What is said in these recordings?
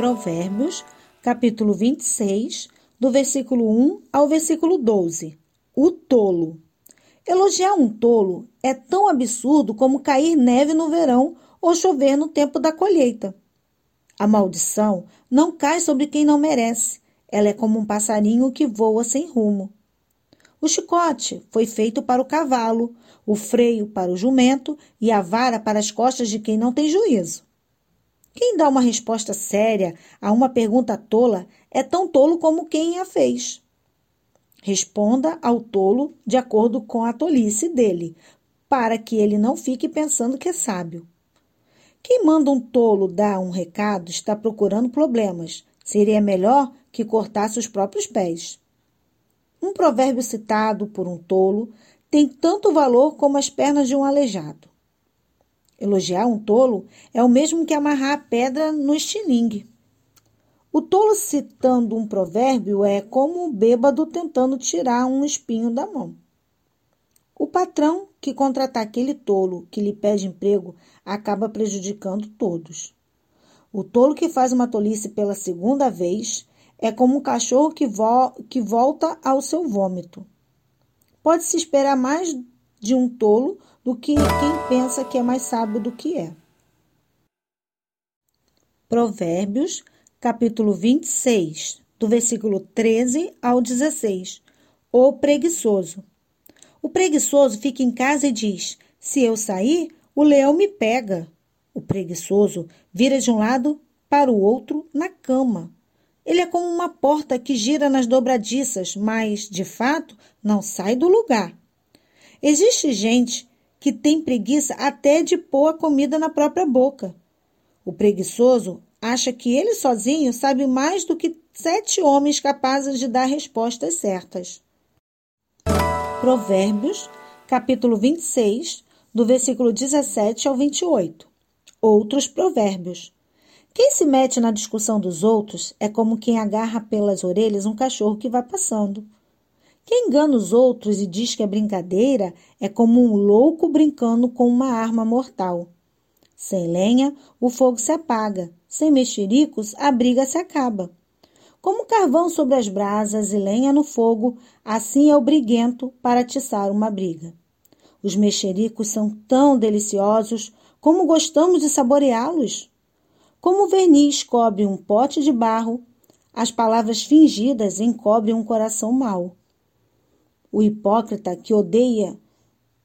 Provérbios, capítulo 26, do versículo 1 ao versículo 12. O tolo. Elogiar um tolo é tão absurdo como cair neve no verão ou chover no tempo da colheita. A maldição não cai sobre quem não merece. Ela é como um passarinho que voa sem rumo. O chicote foi feito para o cavalo, o freio para o jumento e a vara para as costas de quem não tem juízo. Quem dá uma resposta séria a uma pergunta tola é tão tolo como quem a fez. Responda ao tolo de acordo com a tolice dele, para que ele não fique pensando que é sábio. Quem manda um tolo dar um recado está procurando problemas. Seria melhor que cortasse os próprios pés. Um provérbio citado por um tolo tem tanto valor como as pernas de um aleijado. Elogiar um tolo é o mesmo que amarrar a pedra no estilingue. O tolo citando um provérbio é como o bêbado tentando tirar um espinho da mão. O patrão que contratar aquele tolo que lhe pede emprego acaba prejudicando todos. O tolo que faz uma tolice pela segunda vez é como um cachorro que, vo que volta ao seu vômito. Pode-se esperar mais de um tolo do que quem pensa que é mais sábio do que é. Provérbios, capítulo 26, do versículo 13 ao 16. O preguiçoso. O preguiçoso fica em casa e diz: Se eu sair, o leão me pega. O preguiçoso vira de um lado para o outro na cama. Ele é como uma porta que gira nas dobradiças, mas, de fato, não sai do lugar. Existe gente que tem preguiça até de pôr a comida na própria boca. O preguiçoso acha que ele sozinho sabe mais do que sete homens capazes de dar respostas certas. Provérbios, capítulo 26, do versículo 17 ao 28. Outros provérbios. Quem se mete na discussão dos outros é como quem agarra pelas orelhas um cachorro que vai passando. Quem engana os outros e diz que é brincadeira é como um louco brincando com uma arma mortal. Sem lenha, o fogo se apaga. Sem mexericos, a briga se acaba. Como carvão sobre as brasas e lenha no fogo, assim é o briguento para atiçar uma briga. Os mexericos são tão deliciosos como gostamos de saboreá-los. Como o verniz cobre um pote de barro, as palavras fingidas encobrem um coração mau. O hipócrita que odeia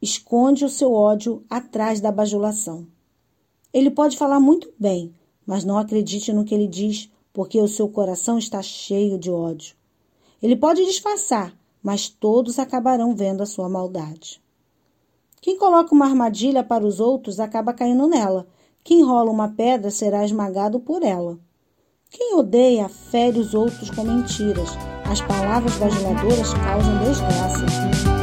esconde o seu ódio atrás da bajulação. Ele pode falar muito bem, mas não acredite no que ele diz, porque o seu coração está cheio de ódio. Ele pode disfarçar, mas todos acabarão vendo a sua maldade. Quem coloca uma armadilha para os outros acaba caindo nela. Quem rola uma pedra será esmagado por ela. Quem odeia fere os outros com mentiras. As palavras bajuladoras causam desgraça.